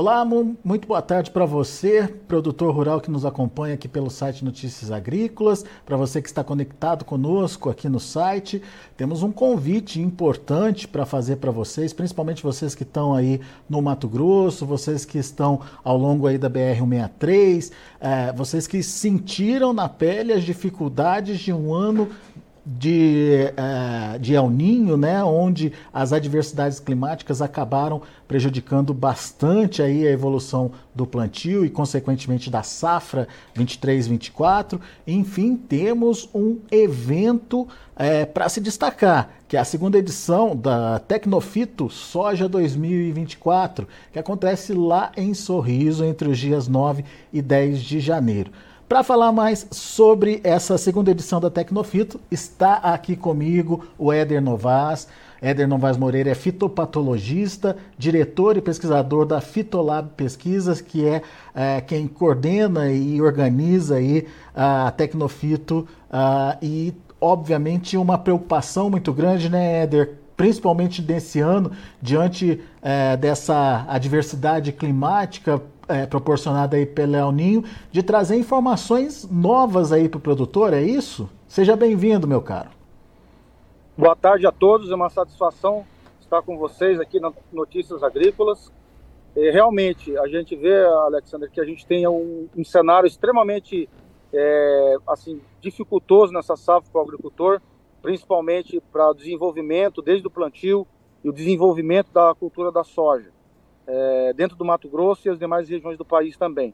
Olá, muito boa tarde para você, produtor rural que nos acompanha aqui pelo site Notícias Agrícolas, para você que está conectado conosco aqui no site. Temos um convite importante para fazer para vocês, principalmente vocês que estão aí no Mato Grosso, vocês que estão ao longo aí da BR-163, é, vocês que sentiram na pele as dificuldades de um ano de, uh, de El Ninho, né, onde as adversidades climáticas acabaram prejudicando bastante aí a evolução do plantio e, consequentemente, da safra 23-24. Enfim, temos um evento é, para se destacar, que é a segunda edição da Tecnofito Soja 2024, que acontece lá em Sorriso entre os dias 9 e 10 de janeiro. Para falar mais sobre essa segunda edição da Tecnofito, está aqui comigo o Éder Novas. Éder Novas Moreira é fitopatologista, diretor e pesquisador da Fitolab Pesquisas, que é, é quem coordena e organiza aí a Tecnofito uh, e, obviamente, uma preocupação muito grande, né, Éder, principalmente nesse ano, diante é, dessa adversidade climática é, proporcionada aí pelo El Ninho, de trazer informações novas aí para o produtor, é isso? Seja bem-vindo, meu caro. Boa tarde a todos, é uma satisfação estar com vocês aqui na Notícias Agrícolas. E, realmente, a gente vê, Alexander, que a gente tem um, um cenário extremamente é, assim, dificultoso nessa safra para o agricultor, principalmente para o desenvolvimento, desde o plantio e o desenvolvimento da cultura da soja é, dentro do Mato Grosso e as demais regiões do país também.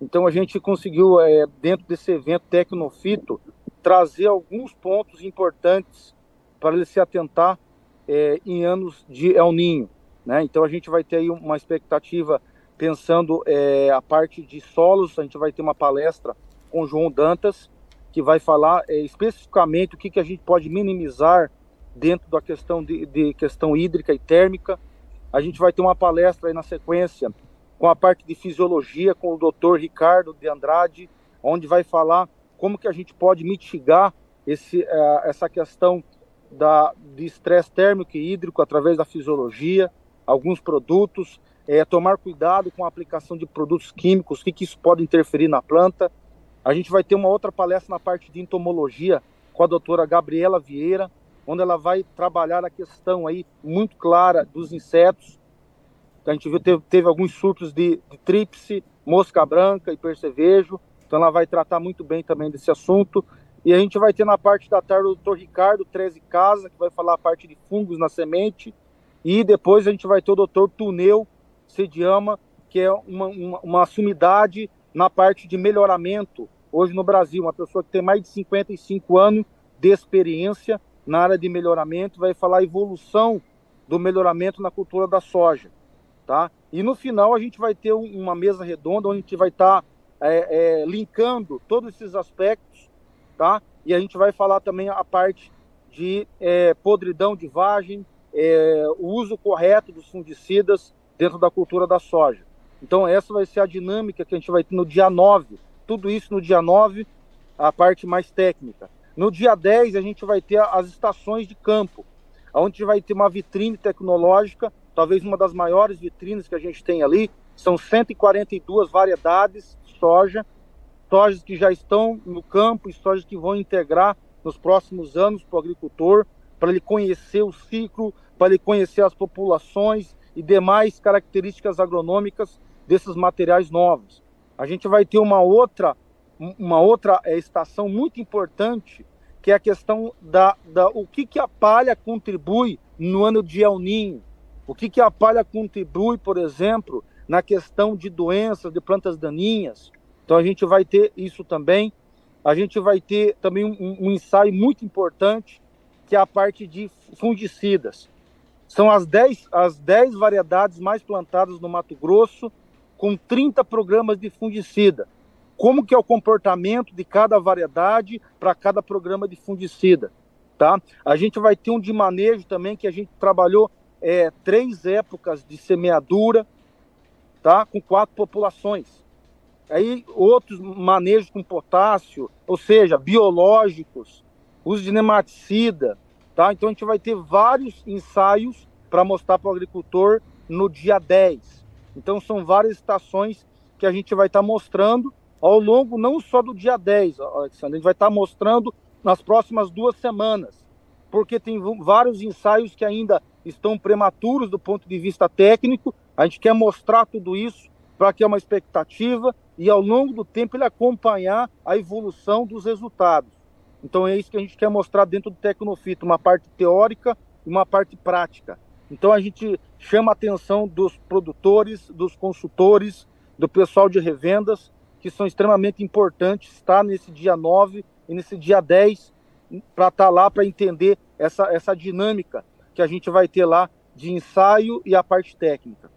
Então a gente conseguiu, é, dentro desse evento Tecnofito, trazer alguns pontos importantes para ele se atentar é, em anos de El Ninho. Né? Então a gente vai ter aí uma expectativa pensando é, a parte de solos, a gente vai ter uma palestra com o João Dantas, que vai falar é, especificamente o que, que a gente pode minimizar dentro da questão de, de questão hídrica e térmica, a gente vai ter uma palestra aí na sequência com a parte de fisiologia com o Dr. Ricardo de Andrade, onde vai falar como que a gente pode mitigar esse, uh, essa questão da, de estresse térmico e hídrico através da fisiologia, alguns produtos, é, tomar cuidado com a aplicação de produtos químicos, o que, que isso pode interferir na planta. A gente vai ter uma outra palestra na parte de entomologia com a doutora Gabriela Vieira, onde ela vai trabalhar a questão aí muito clara dos insetos. A gente viu teve, teve alguns surtos de, de mosca branca e percevejo. Então ela vai tratar muito bem também desse assunto. E a gente vai ter na parte da tarde o Dr. Ricardo 13 Casa, que vai falar a parte de fungos na semente. E depois a gente vai ter o Dr. Tuneu Sediama, que é uma, uma, uma sumidade na parte de melhoramento hoje no Brasil. Uma pessoa que tem mais de 55 anos de experiência na área de melhoramento, vai falar evolução do melhoramento na cultura da soja, tá? E no final a gente vai ter uma mesa redonda onde a gente vai estar tá, é, é, linkando todos esses aspectos, tá? E a gente vai falar também a parte de é, podridão de vagem, é, o uso correto dos fungicidas dentro da cultura da soja. Então essa vai ser a dinâmica que a gente vai ter no dia 9, tudo isso no dia 9, a parte mais técnica. No dia 10, a gente vai ter as estações de campo, onde vai ter uma vitrine tecnológica, talvez uma das maiores vitrines que a gente tem ali. São 142 variedades de soja, sojas que já estão no campo e sojas que vão integrar nos próximos anos para o agricultor, para ele conhecer o ciclo, para ele conhecer as populações e demais características agronômicas desses materiais novos. A gente vai ter uma outra uma outra é, estação muito importante, que é a questão da, da o que, que a palha contribui no ano de El Ninho. O que, que a palha contribui, por exemplo, na questão de doenças, de plantas daninhas. Então a gente vai ter isso também. A gente vai ter também um, um ensaio muito importante, que é a parte de fungicidas. São as 10, as 10 variedades mais plantadas no Mato Grosso, com 30 programas de fungicida como que é o comportamento de cada variedade para cada programa de fungicida, tá? A gente vai ter um de manejo também que a gente trabalhou é, três épocas de semeadura, tá? Com quatro populações. Aí outros manejos com potássio, ou seja, biológicos, uso de nematicida, tá? Então a gente vai ter vários ensaios para mostrar para o agricultor no dia 10. Então são várias estações que a gente vai estar tá mostrando ao longo não só do dia 10, Alexandre, a gente vai estar tá mostrando nas próximas duas semanas, porque tem vários ensaios que ainda estão prematuros do ponto de vista técnico. A gente quer mostrar tudo isso para que é uma expectativa e ao longo do tempo ele acompanhar a evolução dos resultados. Então é isso que a gente quer mostrar dentro do Tecnofito, uma parte teórica e uma parte prática. Então a gente chama a atenção dos produtores, dos consultores, do pessoal de revendas, que são extremamente importantes estar nesse dia 9 e nesse dia 10 para estar tá lá para entender essa, essa dinâmica que a gente vai ter lá de ensaio e a parte técnica.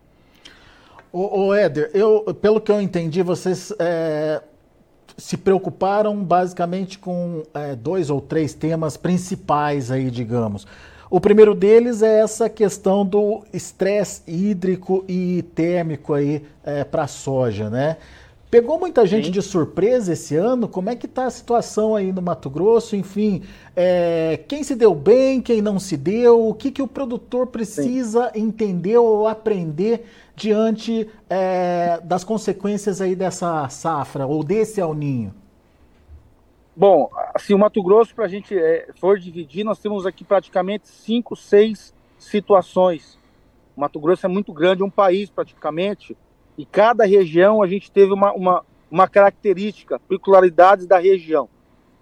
O, Éder, eu, pelo que eu entendi, vocês é, se preocuparam basicamente com é, dois ou três temas principais aí, digamos. O primeiro deles é essa questão do estresse hídrico e térmico aí é, para a soja, né? Pegou muita gente Sim. de surpresa esse ano? Como é que está a situação aí no Mato Grosso? Enfim, é, quem se deu bem, quem não se deu? O que, que o produtor precisa Sim. entender ou aprender diante é, das consequências aí dessa safra ou desse alninho? Bom, assim, o Mato Grosso, para a gente é, for dividir, nós temos aqui praticamente cinco, seis situações. O Mato Grosso é muito grande, é um país praticamente, e cada região a gente teve uma, uma, uma característica, peculiaridades da região,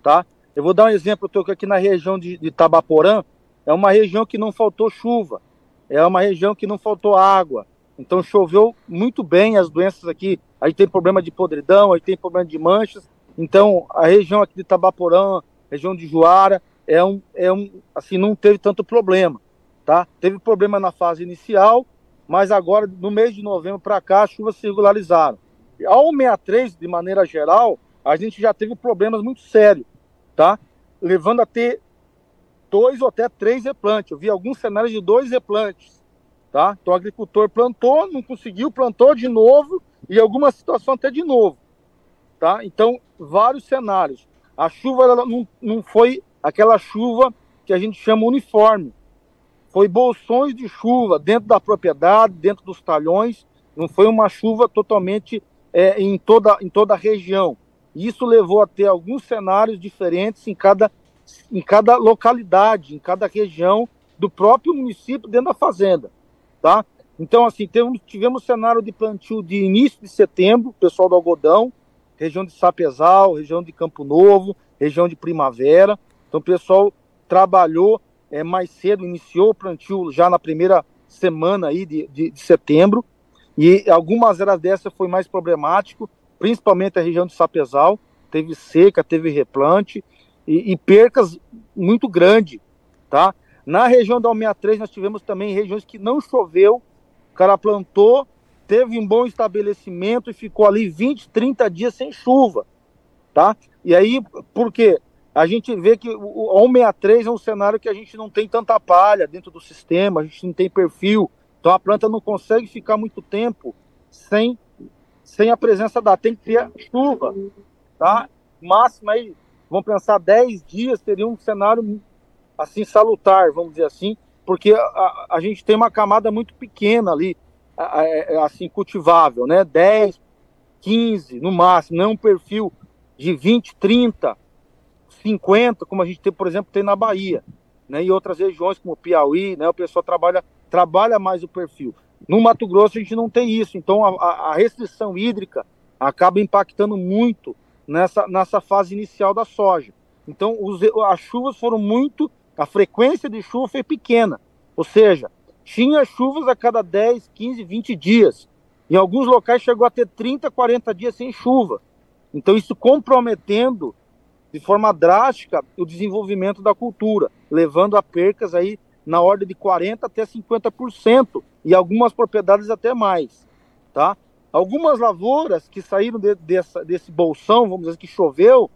tá? Eu vou dar um exemplo, eu estou aqui na região de, de Tabaporã, é uma região que não faltou chuva, é uma região que não faltou água, então choveu muito bem, as doenças aqui, aí tem problema de podridão, aí tem problema de manchas, então a região aqui de Tabaporã, região de Juara, é um, é um, assim, não teve tanto problema, tá? Teve problema na fase inicial, mas agora, no mês de novembro para cá, as chuvas se regularizaram. Ao 63, de maneira geral, a gente já teve problemas muito sérios, tá? Levando a ter dois ou até três replantes. Eu vi alguns cenários de dois replantes, tá? Então o agricultor plantou, não conseguiu, plantou de novo e alguma situação até de novo, tá? Então, vários cenários. A chuva não, não foi aquela chuva que a gente chama uniforme, foi bolsões de chuva dentro da propriedade, dentro dos talhões, não foi uma chuva totalmente é, em, toda, em toda a região. Isso levou a ter alguns cenários diferentes em cada, em cada localidade, em cada região do próprio município dentro da fazenda, tá? Então, assim, tivemos, tivemos cenário de plantio de início de setembro, pessoal do algodão, região de Sapezal, região de Campo Novo, região de Primavera. Então, o pessoal trabalhou é, mais cedo, iniciou o plantio já na primeira semana aí de, de, de setembro, e algumas eras dessa foi mais problemático, principalmente a região de Sapezal, teve seca, teve replante e, e percas muito grandes, tá? Na região da 63 nós tivemos também regiões que não choveu, o cara plantou, teve um bom estabelecimento e ficou ali 20, 30 dias sem chuva, tá? E aí, por quê? A gente vê que o 163 é um cenário que a gente não tem tanta palha dentro do sistema, a gente não tem perfil, então a planta não consegue ficar muito tempo sem, sem a presença da. Tem que ter chuva, tá? Máximo aí, vamos pensar 10 dias, teria um cenário assim salutar, vamos dizer assim, porque a, a gente tem uma camada muito pequena ali, é, assim, cultivável, né? 10, 15 no máximo, não é um perfil de 20, 30 50, como a gente tem, por exemplo, tem na Bahia, né, e outras regiões como Piauí, né, o pessoal trabalha, trabalha mais o perfil. No Mato Grosso a gente não tem isso, então a, a restrição hídrica acaba impactando muito nessa, nessa fase inicial da soja. Então os, as chuvas foram muito, a frequência de chuva foi pequena, ou seja, tinha chuvas a cada 10, 15, 20 dias. Em alguns locais chegou a ter 30, 40 dias sem chuva. Então isso comprometendo de forma drástica o desenvolvimento da cultura, levando a percas aí na ordem de 40 até 50% e algumas propriedades até mais, tá? Algumas lavouras que saíram de, dessa, desse bolsão, vamos dizer que choveu,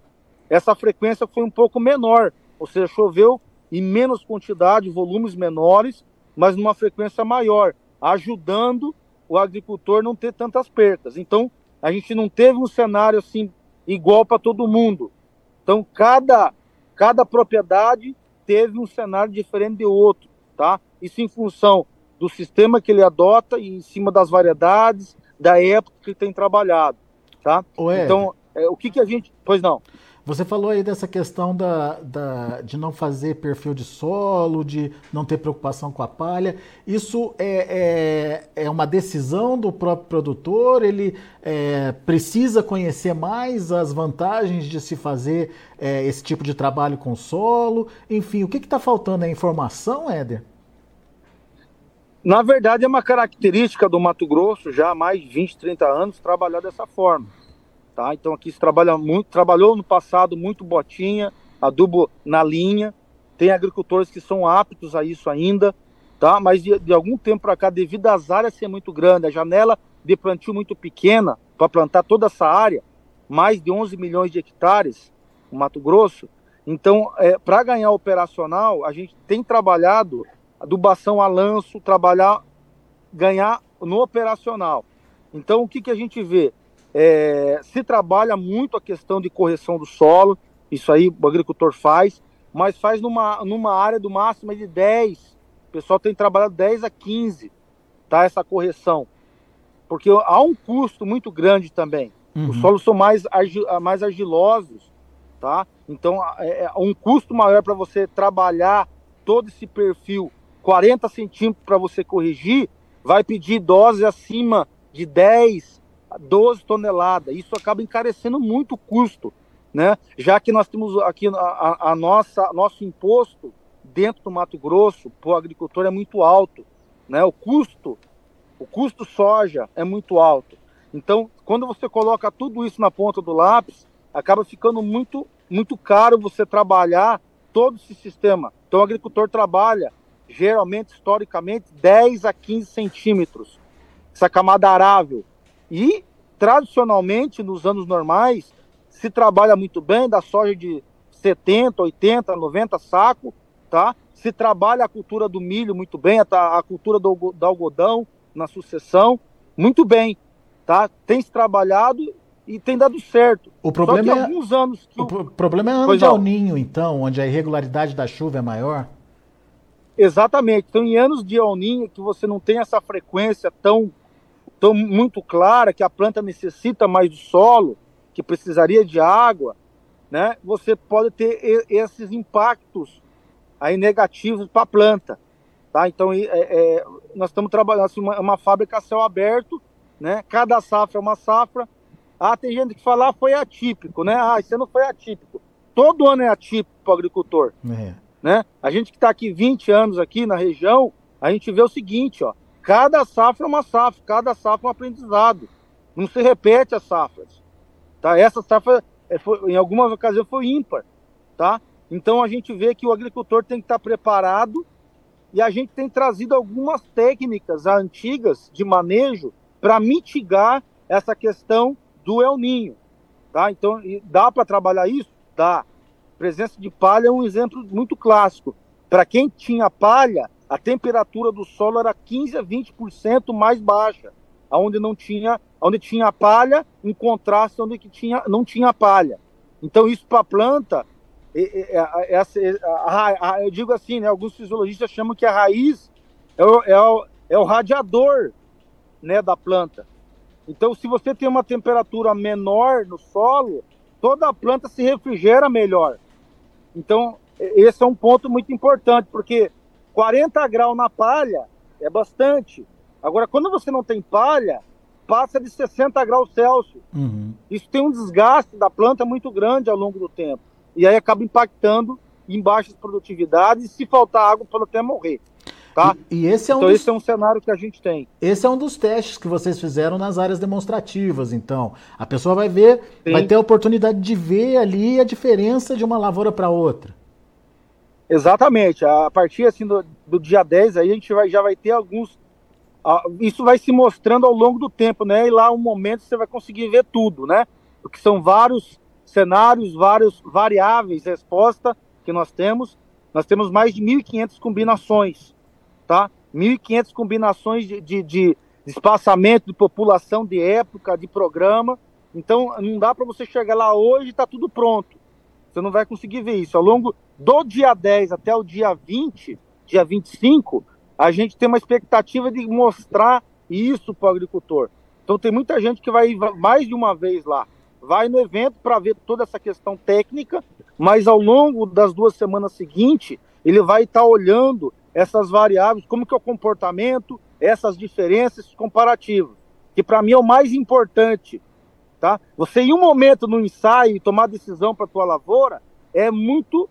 essa frequência foi um pouco menor, ou seja, choveu em menos quantidade, volumes menores, mas numa frequência maior, ajudando o agricultor não ter tantas percas. Então, a gente não teve um cenário assim igual para todo mundo. Então, cada, cada propriedade teve um cenário diferente de outro, tá? Isso em função do sistema que ele adota e em cima das variedades, da época que ele tem trabalhado, tá? Ué. Então, é, o que que a gente... Pois não. Você falou aí dessa questão da, da, de não fazer perfil de solo, de não ter preocupação com a palha. Isso é, é, é uma decisão do próprio produtor? Ele é, precisa conhecer mais as vantagens de se fazer é, esse tipo de trabalho com solo? Enfim, o que está faltando? É informação, Éder? Na verdade, é uma característica do Mato Grosso, já há mais de 20, 30 anos, trabalhar dessa forma. Tá? Então aqui se trabalha muito, trabalhou no passado muito botinha, adubo na linha. Tem agricultores que são aptos a isso ainda, tá? Mas de, de algum tempo para cá, devido às áreas ser muito grandes, a janela de plantio muito pequena para plantar toda essa área, mais de 11 milhões de hectares, no Mato Grosso. Então, é, para ganhar operacional, a gente tem trabalhado adubação a lanço, trabalhar, ganhar no operacional. Então, o que, que a gente vê? É, se trabalha muito a questão de correção do solo, isso aí o agricultor faz, mas faz numa, numa área do máximo de 10. O pessoal tem trabalhado 10 a 15, tá? Essa correção. Porque há um custo muito grande também. Uhum. Os solos são mais, mais argilosos, tá? Então é, é um custo maior para você trabalhar todo esse perfil 40 centímetros para você corrigir, vai pedir doses acima de 10, 12 toneladas. Isso acaba encarecendo muito o custo, né? Já que nós temos aqui a, a nossa nosso imposto dentro do Mato Grosso para o agricultor é muito alto, né? O custo, o custo soja é muito alto. Então, quando você coloca tudo isso na ponta do lápis, acaba ficando muito muito caro você trabalhar todo esse sistema. Então, o agricultor trabalha geralmente, historicamente, 10 a 15 centímetros. Essa camada arável. E, tradicionalmente, nos anos normais, se trabalha muito bem, da soja de 70, 80, 90 saco, tá? Se trabalha a cultura do milho muito bem, a, a cultura do, do algodão na sucessão, muito bem, tá? Tem se trabalhado e tem dado certo. O problema é alguns anos o, o problema é ano de El Ninho, então, onde a irregularidade da chuva é maior. Exatamente. Então, em anos de El Ninho que você não tem essa frequência tão tão muito clara que a planta necessita mais do solo, que precisaria de água, né? Você pode ter esses impactos aí negativos para a planta, tá? Então é, é, nós estamos trabalhando assim, uma, uma fábrica a céu aberto, né? Cada safra é uma safra. Ah, tem gente que fala ah, foi atípico, né? Ah, isso não foi atípico. Todo ano é atípico para o agricultor, é. né? A gente que está aqui 20 anos aqui na região, a gente vê o seguinte, ó. Cada safra é uma safra, cada safra é um aprendizado. Não se repete as safras. Tá? Essa safra, é, foi, em algumas ocasiões, foi ímpar. Tá? Então a gente vê que o agricultor tem que estar preparado e a gente tem trazido algumas técnicas antigas de manejo para mitigar essa questão do El Ninho. Tá? Então, dá para trabalhar isso? Dá. Presença de palha é um exemplo muito clássico. Para quem tinha palha, a temperatura do solo era 15 a 20% mais baixa, aonde não tinha, onde tinha palha, em contraste onde que tinha, não tinha palha. Então isso para a planta, é, é, é, a, a, eu digo assim, né, alguns fisiologistas chamam que a raiz é o, é o, é o radiador né, da planta. Então se você tem uma temperatura menor no solo, toda a planta se refrigera melhor. Então esse é um ponto muito importante, porque 40 graus na palha é bastante. Agora, quando você não tem palha, passa de 60 graus Celsius. Uhum. Isso tem um desgaste da planta muito grande ao longo do tempo. E aí acaba impactando em baixas produtividades e se faltar água pode até morrer. Tá? E, e esse é um então dos... esse é um cenário que a gente tem. Esse é um dos testes que vocês fizeram nas áreas demonstrativas, então. A pessoa vai ver, Sim. vai ter a oportunidade de ver ali a diferença de uma lavoura para outra. Exatamente. A partir assim, do, do, dia 10 aí a gente vai, já vai ter alguns. isso vai se mostrando ao longo do tempo, né? E lá um momento você vai conseguir ver tudo, né? Porque são vários cenários, vários variáveis resposta que nós temos. Nós temos mais de 1.500 combinações, tá? 1.500 combinações de, de, de espaçamento de população, de época, de programa. Então não dá para você chegar lá hoje e tá tudo pronto. Você não vai conseguir ver isso. Ao longo do dia 10 até o dia 20, dia 25, a gente tem uma expectativa de mostrar isso para o agricultor. Então tem muita gente que vai mais de uma vez lá, vai no evento para ver toda essa questão técnica, mas ao longo das duas semanas seguintes, ele vai estar tá olhando essas variáveis, como que é o comportamento, essas diferenças comparativas, que para mim é o mais importante, tá? Você em um momento no ensaio tomar decisão para tua lavoura é muito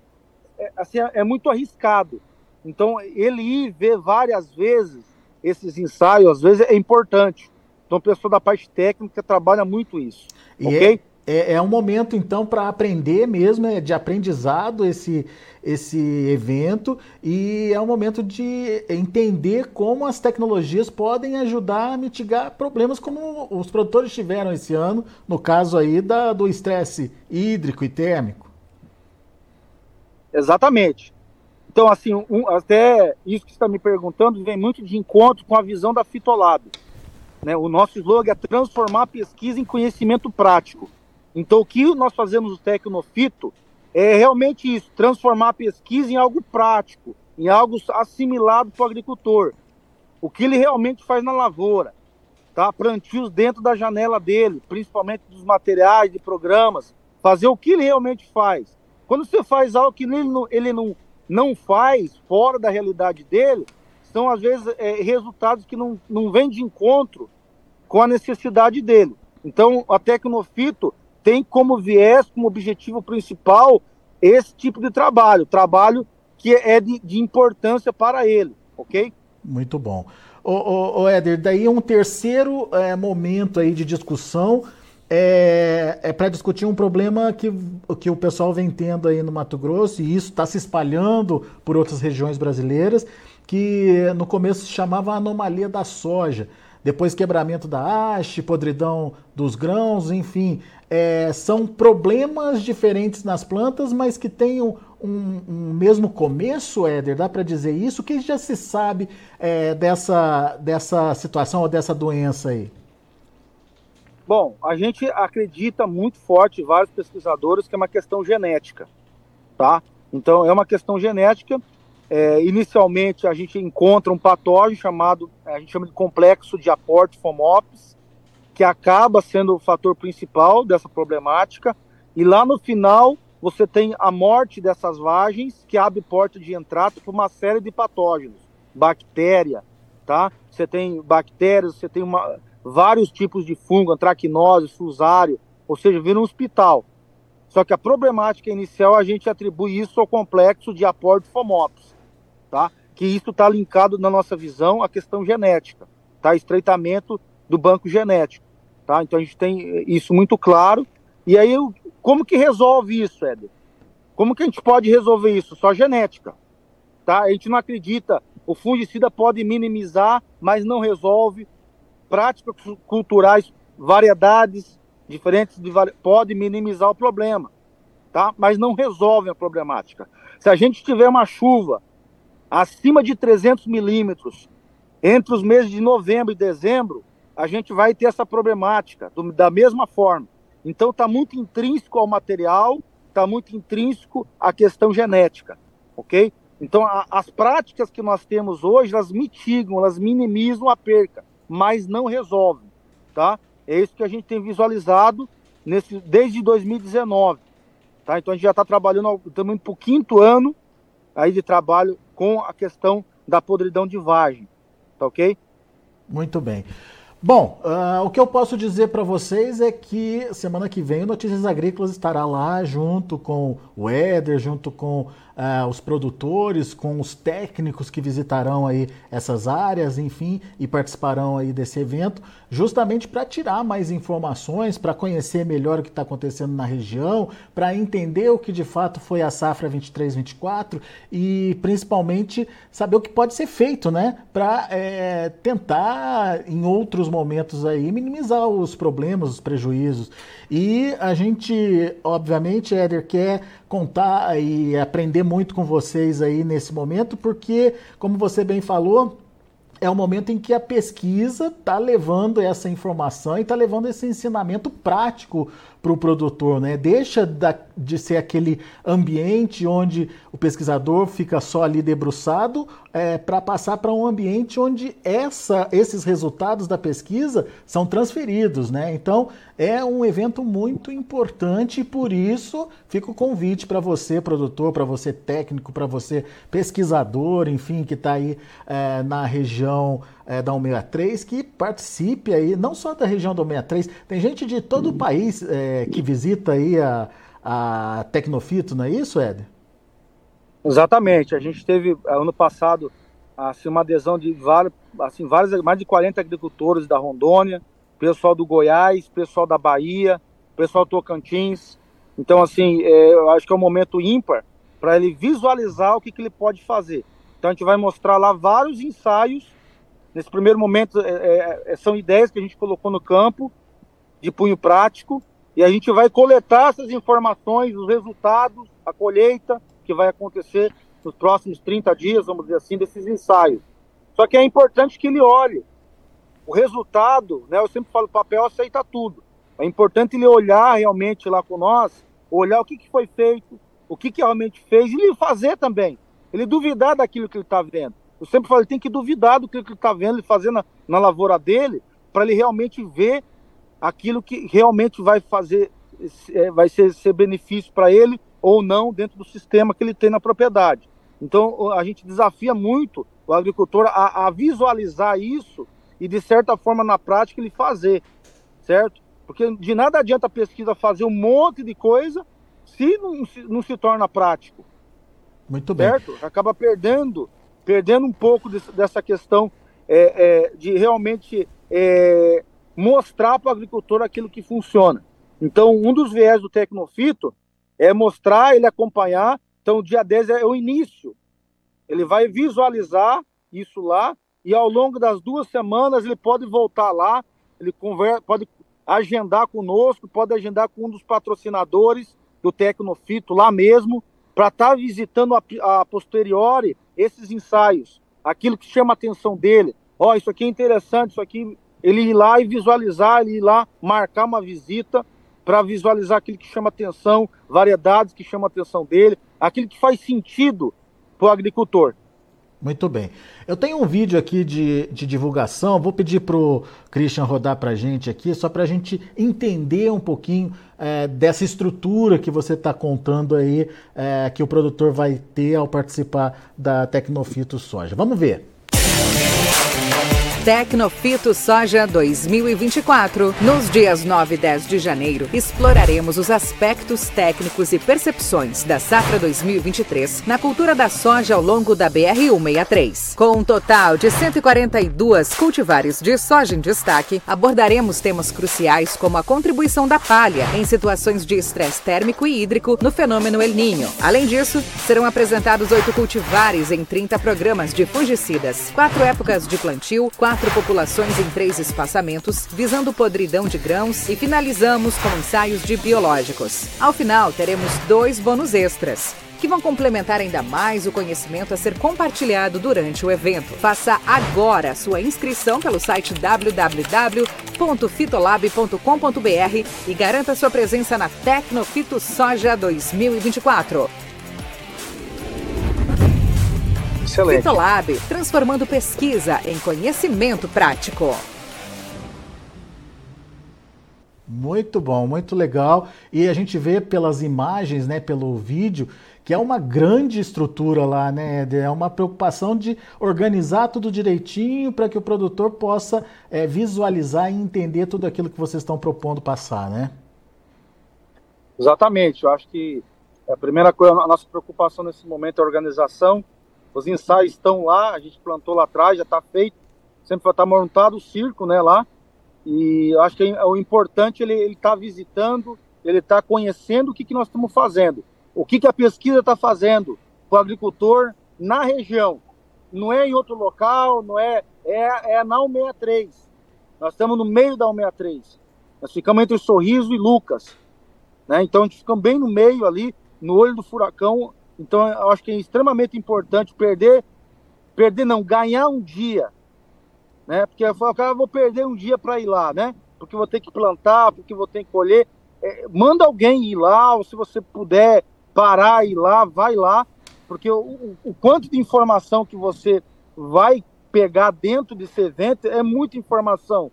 é, assim, é muito arriscado. Então, ele ir ver várias vezes esses ensaios, às vezes, é importante. Então, a pessoa da parte técnica trabalha muito isso. E ok? É, é, é um momento, então, para aprender mesmo, é de aprendizado esse, esse evento, e é um momento de entender como as tecnologias podem ajudar a mitigar problemas como os produtores tiveram esse ano, no caso aí da, do estresse hídrico e térmico. Exatamente. Então, assim, um, até isso que está me perguntando vem muito de encontro com a visão da Fitolab. Né? O nosso slogan é transformar a pesquisa em conhecimento prático. Então, o que nós fazemos no Tecnofito é realmente isso, transformar a pesquisa em algo prático, em algo assimilado para o agricultor. O que ele realmente faz na lavoura, tá? Plantios dentro da janela dele, principalmente dos materiais, de programas, fazer o que ele realmente faz. Quando você faz algo que ele não, ele não não faz fora da realidade dele, são às vezes é, resultados que não, não vêm de encontro com a necessidade dele. Então, a Tecnofito tem como viés, como objetivo principal, esse tipo de trabalho, trabalho que é de, de importância para ele, ok? Muito bom. Ô, ô, ô Éder, daí um terceiro é, momento aí de discussão é, é para discutir um problema que, que o pessoal vem tendo aí no Mato Grosso, e isso está se espalhando por outras regiões brasileiras, que no começo se chamava anomalia da soja. Depois quebramento da haste, podridão dos grãos, enfim. É, são problemas diferentes nas plantas, mas que têm um, um, mesmo começo, Éder? Dá para dizer isso? O que já se sabe é, dessa, dessa situação ou dessa doença aí? Bom, a gente acredita muito forte, vários pesquisadores, que é uma questão genética, tá? Então, é uma questão genética. É, inicialmente, a gente encontra um patógeno chamado, a gente chama de complexo de aporte FOMOPS, que acaba sendo o fator principal dessa problemática. E lá no final, você tem a morte dessas vagens, que abre porta de entrada para uma série de patógenos, bactéria, tá? Você tem bactérias, você tem uma, vários tipos de fungo, antracnose, fusário, ou seja, vira um hospital. Só que a problemática inicial a gente atribui isso ao complexo de aporte FOMOPS, tá? Que isso está linkado na nossa visão à questão genética, tá? Estreitamento do banco genético, tá? Então a gente tem isso muito claro. E aí, como que resolve isso, Éder? Como que a gente pode resolver isso? Só genética, tá? A gente não acredita. O fungicida pode minimizar, mas não resolve práticas culturais, variedades diferentes de pode minimizar o problema, tá? Mas não resolvem a problemática. Se a gente tiver uma chuva acima de 300 milímetros entre os meses de novembro e dezembro, a gente vai ter essa problemática do, da mesma forma. Então está muito intrínseco ao material, está muito intrínseco à questão genética, ok? Então a, as práticas que nós temos hoje, elas mitigam, elas minimizam a perca mas não resolve, tá? É isso que a gente tem visualizado nesse, desde 2019, tá? Então a gente já está trabalhando também para o quinto ano aí de trabalho com a questão da podridão de vagem, tá ok? Muito bem. Bom, uh, o que eu posso dizer para vocês é que semana que vem o Notícias Agrícolas estará lá junto com o Éder, junto com uh, os produtores, com os técnicos que visitarão aí essas áreas, enfim, e participarão aí desse evento, justamente para tirar mais informações, para conhecer melhor o que está acontecendo na região, para entender o que de fato foi a safra 23-24 e principalmente saber o que pode ser feito, né, para é, tentar em outros momentos aí minimizar os problemas, os prejuízos. E a gente, obviamente, Éder, quer contar e aprender muito com vocês aí nesse momento, porque, como você bem falou, é o momento em que a pesquisa está levando essa informação e está levando esse ensinamento prático para o produtor, né? Deixa da, de ser aquele ambiente onde o pesquisador fica só ali debruçado é, para passar para um ambiente onde essa, esses resultados da pesquisa são transferidos, né? Então é um evento muito importante e por isso fica o convite para você, produtor, para você técnico, para você pesquisador, enfim, que está aí é, na região é, da 163, que participe aí, não só da região da 163, tem gente de todo o país é, que visita aí a, a Tecnofito, não é isso, Ed? Exatamente. A gente teve eh, ano passado assim, uma adesão de vários, assim, vários, mais de 40 agricultores da Rondônia, pessoal do Goiás, pessoal da Bahia, pessoal do Tocantins. Então, assim, é, eu acho que é um momento ímpar para ele visualizar o que, que, ele pode fazer. Então, a gente vai mostrar lá vários ensaios. Nesse primeiro momento, é, é, são ideias que a gente colocou no campo, de punho prático, e a gente vai coletar essas informações, os resultados, a colheita, que vai acontecer nos próximos 30 dias, vamos dizer assim, desses ensaios. Só que é importante que ele olhe o resultado, né? Eu sempre falo, o papel aceita tudo. É importante ele olhar realmente lá com nós, olhar o que, que foi feito, o que, que realmente fez, e ele fazer também. Ele duvidar daquilo que ele está vendo. Eu sempre falo, ele tem que duvidar do que ele está vendo, ele fazer na, na lavoura dele, para ele realmente ver aquilo que realmente vai fazer, é, vai ser, ser benefício para ele ou não dentro do sistema que ele tem na propriedade. Então a gente desafia muito o agricultor a, a visualizar isso e de certa forma na prática ele fazer, certo? Porque de nada adianta a pesquisa fazer um monte de coisa se não, se, não se torna prático. Muito bem. Certo? Acaba perdendo, perdendo um pouco desse, dessa questão é, é, de realmente é, mostrar para o agricultor aquilo que funciona. Então, um dos viés do Tecnofito é mostrar, ele acompanhar. Então, o dia 10 é o início. Ele vai visualizar isso lá e ao longo das duas semanas ele pode voltar lá, ele conversa, pode agendar conosco, pode agendar com um dos patrocinadores do Tecnofito lá mesmo, para estar tá visitando a, a, posteriori esses ensaios, aquilo que chama a atenção dele. Ó, oh, isso aqui é interessante, isso aqui, ele ir lá e visualizar, ele ir lá marcar uma visita para visualizar aquilo que chama atenção, variedades que chamam a atenção dele, aquilo que faz sentido para o agricultor. Muito bem. Eu tenho um vídeo aqui de, de divulgação, vou pedir para o Christian rodar para a gente aqui, só para a gente entender um pouquinho é, dessa estrutura que você está contando aí, é, que o produtor vai ter ao participar da Tecnofito Soja. Vamos ver. Tecnofito Soja 2024. Nos dias 9 e 10 de janeiro, exploraremos os aspectos técnicos e percepções da safra 2023 na cultura da soja ao longo da BR-163. Com um total de 142 cultivares de soja em destaque, abordaremos temas cruciais como a contribuição da palha em situações de estresse térmico e hídrico no fenômeno El Ninho. Além disso, serão apresentados oito cultivares em 30 programas de fungicidas, quatro épocas de plantio, quatro quatro populações em três espaçamentos, visando podridão de grãos e finalizamos com ensaios de biológicos. Ao final, teremos dois bônus extras que vão complementar ainda mais o conhecimento a ser compartilhado durante o evento. Faça agora sua inscrição pelo site www.fitolab.com.br e garanta sua presença na Tecnofito Soja 2024. Excelente. Fitolab, transformando pesquisa em conhecimento prático. Muito bom, muito legal. E a gente vê pelas imagens, né, pelo vídeo, que é uma grande estrutura lá, né? É uma preocupação de organizar tudo direitinho para que o produtor possa é, visualizar e entender tudo aquilo que vocês estão propondo passar, né? Exatamente. Eu acho que a primeira coisa, a nossa preocupação nesse momento é a organização os ensaios estão lá, a gente plantou lá atrás, já está feito. Sempre vai estar tá montado o circo, né, lá. E acho que é o importante ele estar tá visitando, ele está conhecendo o que, que nós estamos fazendo, o que, que a pesquisa está fazendo para o agricultor na região. Não é em outro local, não é, é, é na 163. Nós estamos no meio da 163. Nós ficamos entre Sorriso e Lucas. Né? Então a gente fica bem no meio ali, no olho do furacão, então, eu acho que é extremamente importante perder, perder não, ganhar um dia, né? Porque eu falo, cara, vou perder um dia para ir lá, né? Porque vou ter que plantar, porque vou ter que colher. é, manda alguém ir lá, ou se você puder parar e ir lá, vai lá, porque o, o, o quanto de informação que você vai pegar dentro desse evento é muita informação.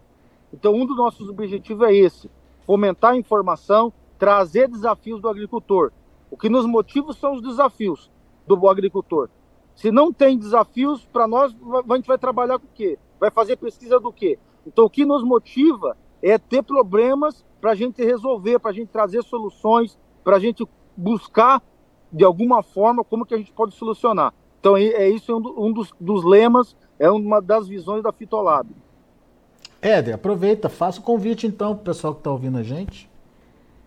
Então, um dos nossos objetivos é esse: fomentar a informação, trazer desafios do agricultor. O que nos motiva são os desafios do agricultor. Se não tem desafios, para nós, a gente vai trabalhar com o quê? Vai fazer pesquisa do quê? Então, o que nos motiva é ter problemas para a gente resolver, para a gente trazer soluções, para a gente buscar, de alguma forma, como que a gente pode solucionar. Então, é isso é um, dos, dos lemas, é uma das visões da Fitolab. Éder, aproveita, faça o convite então para o pessoal que está ouvindo a gente.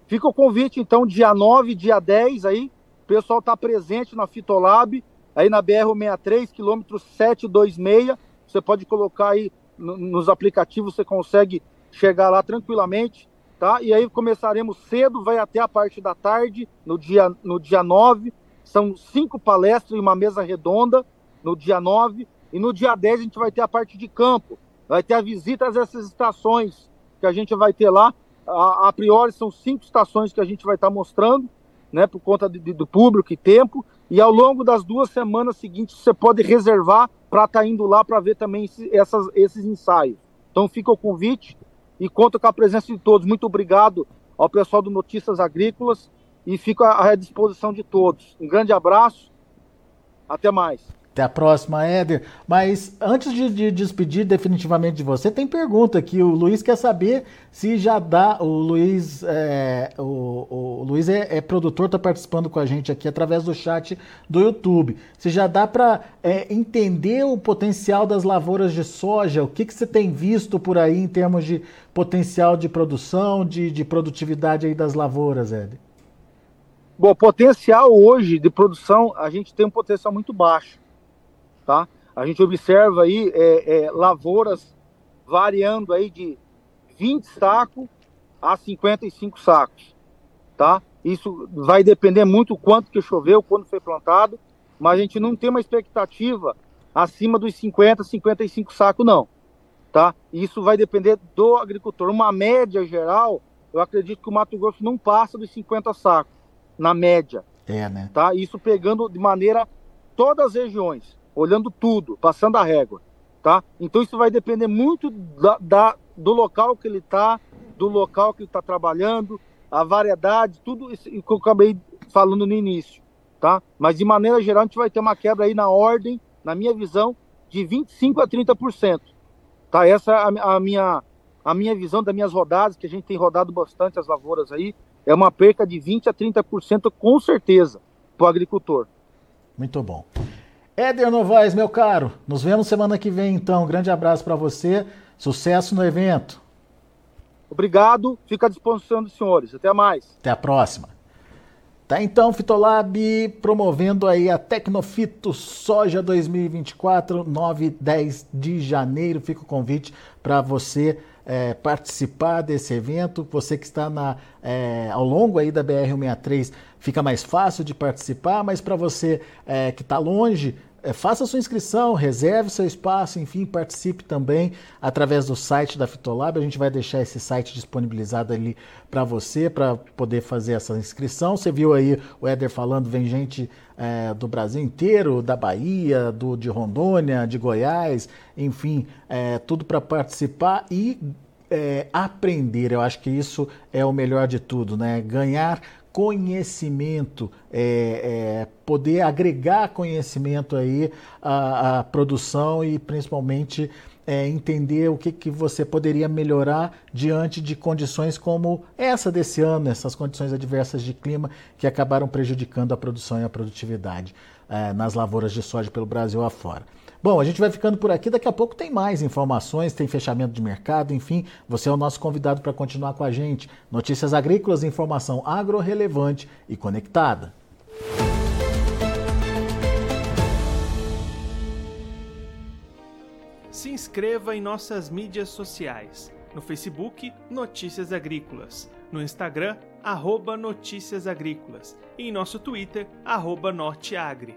Fica o convite então, dia 9, dia 10 aí, o pessoal está presente na Fitolab, aí na BR-63, quilômetro 726. Você pode colocar aí nos aplicativos, você consegue chegar lá tranquilamente, tá? E aí começaremos cedo, vai até a parte da tarde, no dia, no dia 9. São cinco palestras e uma mesa redonda no dia 9. E no dia 10 a gente vai ter a parte de campo. Vai ter a visita a essas estações que a gente vai ter lá. A, a priori são cinco estações que a gente vai estar mostrando, né? Por conta de, de, do público e tempo. E ao longo das duas semanas seguintes, você pode reservar para estar tá indo lá para ver também esse, essas, esses ensaios. Então fica o convite e conto com a presença de todos. Muito obrigado ao pessoal do Notícias Agrícolas e fico à disposição de todos. Um grande abraço, até mais. Até a próxima, Éder. Mas antes de, de, despedir definitivamente de você, tem pergunta aqui. O Luiz quer saber se já dá. O Luiz é, o, o Luiz é, é produtor, está participando com a gente aqui através do chat do YouTube. Se já dá para é, entender o potencial das lavouras de soja, o que, que você tem visto por aí em termos de potencial de produção, de, de produtividade aí das lavouras, Éder? Bom, potencial hoje de produção, a gente tem um potencial muito baixo tá? A gente observa aí é, é, lavouras variando aí de 20 sacos a 55 sacos, tá? Isso vai depender muito quanto que choveu, quando foi plantado, mas a gente não tem uma expectativa acima dos 50, 55 sacos não, tá? Isso vai depender do agricultor. Uma média geral, eu acredito que o Mato Grosso não passa dos 50 sacos, na média. É, né? Tá? Isso pegando de maneira todas as regiões olhando tudo, passando a régua, tá? Então isso vai depender muito da, da do local que ele está, do local que ele está trabalhando, a variedade, tudo isso que eu acabei falando no início, tá? Mas de maneira geral a gente vai ter uma quebra aí na ordem, na minha visão, de 25 a 30%, tá? Essa é a, a minha a minha visão das minhas rodadas, que a gente tem rodado bastante as lavouras aí, é uma perca de 20 a 30% com certeza para o agricultor. Muito bom. Éder Novaes, meu caro, nos vemos semana que vem então. Um grande abraço para você, sucesso no evento. Obrigado, fica à disposição dos senhores. Até mais. Até a próxima. Tá então, Fitolab promovendo aí a Tecnofito Soja 2024, 9 e 10 de janeiro. Fica o convite para você é, participar desse evento. Você que está na, é, ao longo aí da BR-163 fica mais fácil de participar, mas para você é, que está longe, é, faça sua inscrição, reserve seu espaço, enfim, participe também através do site da Fitolab. A gente vai deixar esse site disponibilizado ali para você, para poder fazer essa inscrição. Você viu aí o Éder falando, vem gente é, do Brasil inteiro, da Bahia, do, de Rondônia, de Goiás, enfim, tudo para participar e aprender. Eu acho que isso é o melhor de tudo, né? Ganhar conhecimento, é, é, poder agregar conhecimento aí à, à produção e principalmente é, entender o que, que você poderia melhorar diante de condições como essa desse ano, essas condições adversas de clima que acabaram prejudicando a produção e a produtividade é, nas lavouras de soja pelo Brasil afora. Bom, a gente vai ficando por aqui. Daqui a pouco tem mais informações, tem fechamento de mercado, enfim. Você é o nosso convidado para continuar com a gente. Notícias agrícolas, informação agro-relevante e conectada. Se inscreva em nossas mídias sociais. No Facebook, Notícias Agrícolas. No Instagram, arroba Notícias Agrícolas. E em nosso Twitter, arroba Norteagri.